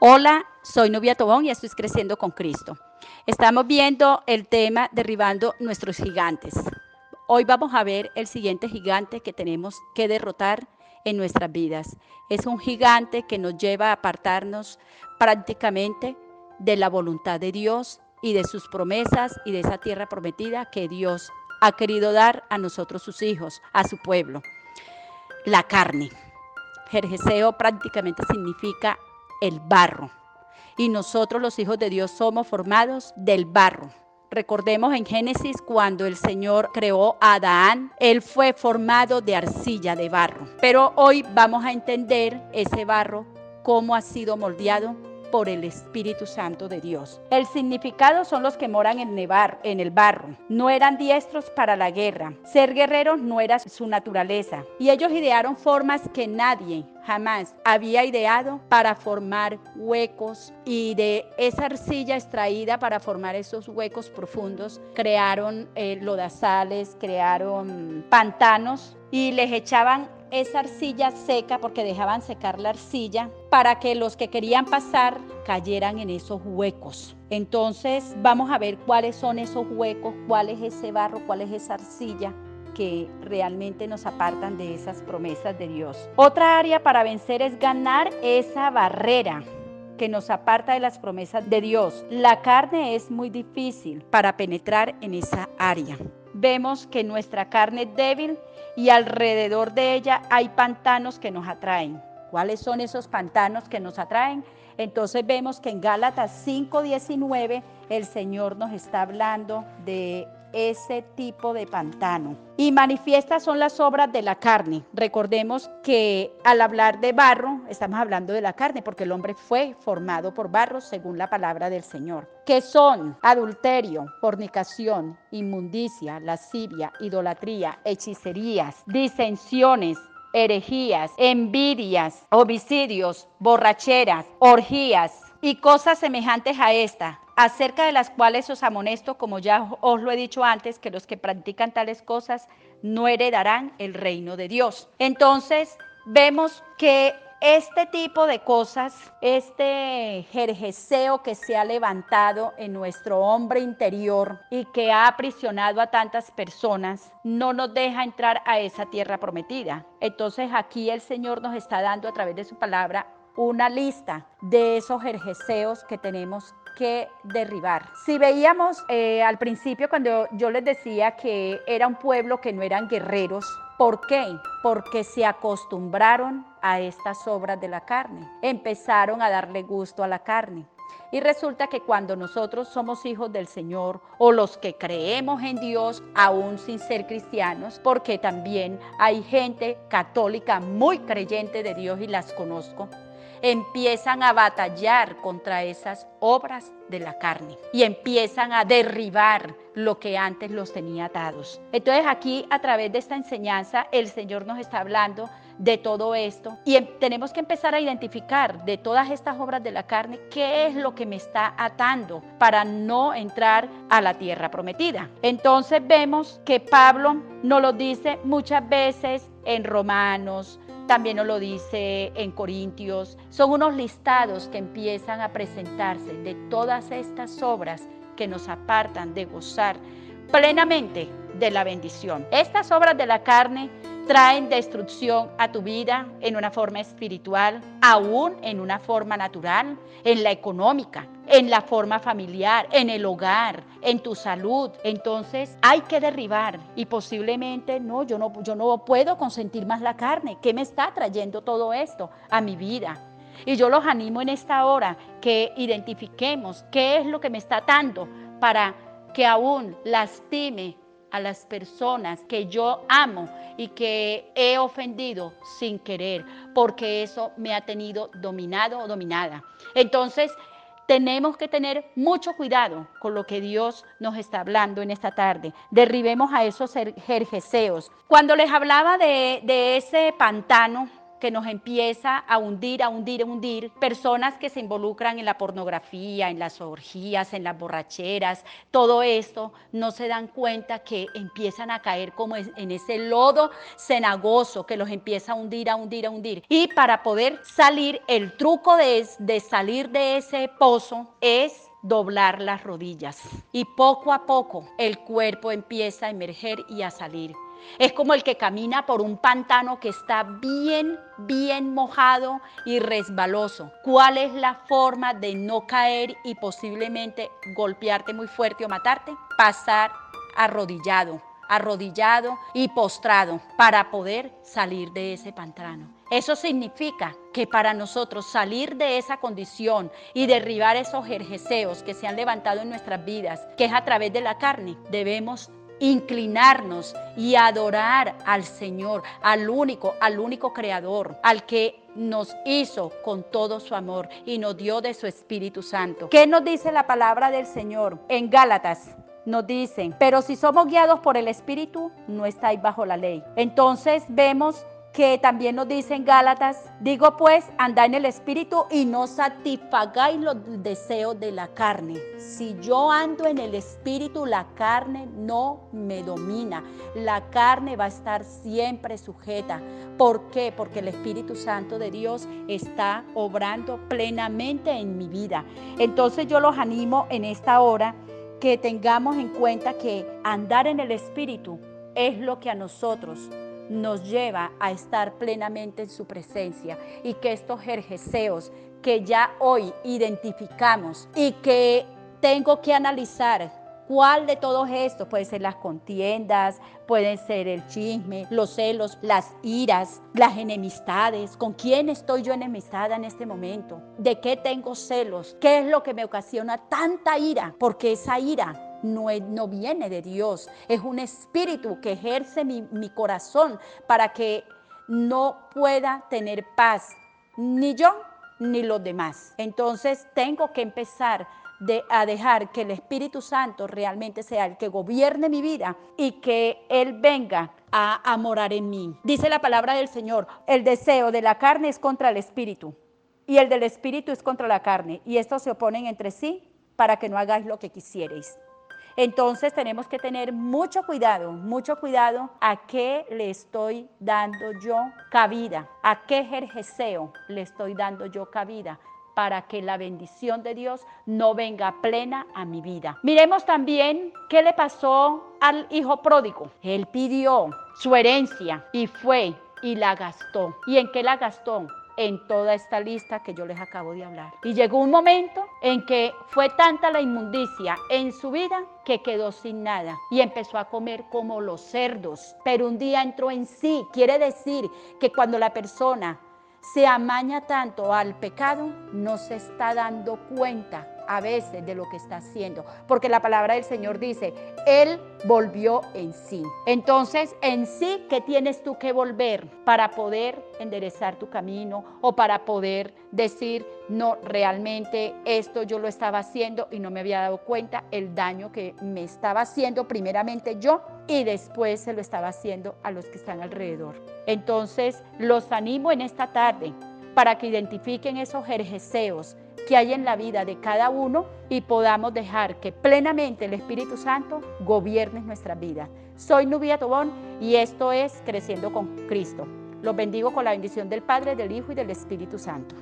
Hola, soy Novia Tobón y estoy creciendo con Cristo. Estamos viendo el tema derribando nuestros gigantes. Hoy vamos a ver el siguiente gigante que tenemos que derrotar en nuestras vidas. Es un gigante que nos lleva a apartarnos prácticamente de la voluntad de Dios y de sus promesas y de esa tierra prometida que Dios ha querido dar a nosotros sus hijos, a su pueblo. La carne. Jerjeseo prácticamente significa el barro. Y nosotros los hijos de Dios somos formados del barro. Recordemos en Génesis cuando el Señor creó a Adán, él fue formado de arcilla, de barro. Pero hoy vamos a entender ese barro, cómo ha sido moldeado por el Espíritu Santo de Dios. El significado son los que moran en, nevar, en el barro. No eran diestros para la guerra. Ser guerreros no era su naturaleza. Y ellos idearon formas que nadie jamás había ideado para formar huecos y de esa arcilla extraída para formar esos huecos profundos crearon eh, lodazales, crearon pantanos y les echaban esa arcilla seca porque dejaban secar la arcilla para que los que querían pasar cayeran en esos huecos. Entonces vamos a ver cuáles son esos huecos, cuál es ese barro, cuál es esa arcilla que realmente nos apartan de esas promesas de Dios. Otra área para vencer es ganar esa barrera que nos aparta de las promesas de Dios. La carne es muy difícil para penetrar en esa área vemos que nuestra carne débil y alrededor de ella hay pantanos que nos atraen. ¿Cuáles son esos pantanos que nos atraen? Entonces vemos que en Gálatas 5:19 el Señor nos está hablando de ese tipo de pantano. Y manifiestas son las obras de la carne. Recordemos que al hablar de barro, estamos hablando de la carne, porque el hombre fue formado por barro según la palabra del Señor. Que son adulterio, fornicación, inmundicia, lascivia, idolatría, hechicerías, disensiones, herejías, envidias, homicidios, borracheras, orgías y cosas semejantes a esta acerca de las cuales os amonesto, como ya os lo he dicho antes, que los que practican tales cosas no heredarán el reino de Dios. Entonces, vemos que este tipo de cosas, este jerjeseo que se ha levantado en nuestro hombre interior y que ha aprisionado a tantas personas, no nos deja entrar a esa tierra prometida. Entonces aquí el Señor nos está dando a través de su palabra una lista de esos jerjeseos que tenemos que derribar. Si veíamos eh, al principio cuando yo les decía que era un pueblo que no eran guerreros, ¿por qué? Porque se acostumbraron a estas obras de la carne, empezaron a darle gusto a la carne. Y resulta que cuando nosotros somos hijos del Señor o los que creemos en Dios, aún sin ser cristianos, porque también hay gente católica muy creyente de Dios y las conozco, empiezan a batallar contra esas obras de la carne y empiezan a derribar lo que antes los tenía atados. Entonces aquí a través de esta enseñanza el Señor nos está hablando de todo esto y em, tenemos que empezar a identificar de todas estas obras de la carne qué es lo que me está atando para no entrar a la tierra prometida. Entonces vemos que Pablo nos lo dice muchas veces en Romanos, también nos lo dice en Corintios. Son unos listados que empiezan a presentarse de todas estas obras que nos apartan de gozar plenamente de la bendición. Estas obras de la carne traen destrucción a tu vida en una forma espiritual, aún en una forma natural, en la económica, en la forma familiar, en el hogar, en tu salud. Entonces hay que derribar y posiblemente no, yo no, yo no puedo consentir más la carne. ¿Qué me está trayendo todo esto a mi vida? Y yo los animo en esta hora que identifiquemos qué es lo que me está atando para que aún lastime a las personas que yo amo y que he ofendido sin querer, porque eso me ha tenido dominado o dominada. Entonces, tenemos que tener mucho cuidado con lo que Dios nos está hablando en esta tarde. Derribemos a esos jerjeseos. Cuando les hablaba de ese pantano, que nos empieza a hundir, a hundir, a hundir. Personas que se involucran en la pornografía, en las orgías, en las borracheras, todo esto, no se dan cuenta que empiezan a caer como en ese lodo cenagoso que los empieza a hundir, a hundir, a hundir. Y para poder salir, el truco de, de salir de ese pozo es doblar las rodillas. Y poco a poco el cuerpo empieza a emerger y a salir. Es como el que camina por un pantano que está bien, bien mojado y resbaloso. ¿Cuál es la forma de no caer y posiblemente golpearte muy fuerte o matarte? Pasar arrodillado, arrodillado y postrado para poder salir de ese pantano. Eso significa que para nosotros salir de esa condición y derribar esos jerjeseos que se han levantado en nuestras vidas, que es a través de la carne, debemos inclinarnos y adorar al Señor, al único, al único creador, al que nos hizo con todo su amor y nos dio de su Espíritu Santo. ¿Qué nos dice la palabra del Señor en Gálatas? Nos dicen, pero si somos guiados por el Espíritu, no estáis bajo la ley. Entonces vemos que también nos dicen Gálatas, digo pues, andad en el Espíritu y no satisfagáis los deseos de la carne. Si yo ando en el Espíritu, la carne no me domina. La carne va a estar siempre sujeta. ¿Por qué? Porque el Espíritu Santo de Dios está obrando plenamente en mi vida. Entonces yo los animo en esta hora que tengamos en cuenta que andar en el Espíritu es lo que a nosotros nos lleva a estar plenamente en su presencia y que estos jerjeseos que ya hoy identificamos y que tengo que analizar ¿Cuál de todos estos? Puede ser las contiendas, pueden ser el chisme, los celos, las iras, las enemistades. ¿Con quién estoy yo enemistada en este momento? ¿De qué tengo celos? ¿Qué es lo que me ocasiona tanta ira? Porque esa ira no, viene de Dios, es un espíritu que ejerce mi, corazón para que no pueda tener paz, ni yo ni los demás. Entonces tengo que empezar a dejar que el Espíritu Santo realmente sea el que gobierne mi vida y que Él venga a, a morar en mí. Dice la palabra del Señor, el deseo de la carne es contra el Espíritu y el del Espíritu es contra la carne y estos se oponen entre sí para que no hagáis lo que quisierais. Entonces tenemos que tener mucho cuidado, mucho cuidado a qué le estoy dando yo cabida, a qué jerjeseo le estoy dando yo cabida para que la bendición de Dios no venga plena a mi vida. Miremos también qué le pasó al hijo pródigo. Él pidió su herencia y fue y la gastó. ¿Y en qué la gastó? En toda esta lista que yo les acabo de hablar. Y llegó un momento en que fue tanta la inmundicia en su vida que quedó sin nada y empezó a comer como los cerdos. Pero un día entró en sí. Quiere decir que cuando la persona se amaña tanto al pecado, no se está dando cuenta a veces de lo que está haciendo, porque la palabra del Señor dice, Él volvió en sí. Entonces, en sí, ¿qué tienes tú que volver para poder enderezar tu camino o para poder decir, no, realmente esto yo lo estaba haciendo y no me había dado cuenta el daño que me estaba haciendo primeramente yo y después se lo estaba haciendo a los que están alrededor. Entonces, los animo en esta tarde para que identifiquen esos jerjeseos que hay en la vida de cada uno y podamos dejar que plenamente el Espíritu Santo gobierne nuestra vida. Soy Nubia Tobón y esto es Creciendo con Cristo. Los bendigo con la bendición del Padre, del Hijo y del Espíritu Santo.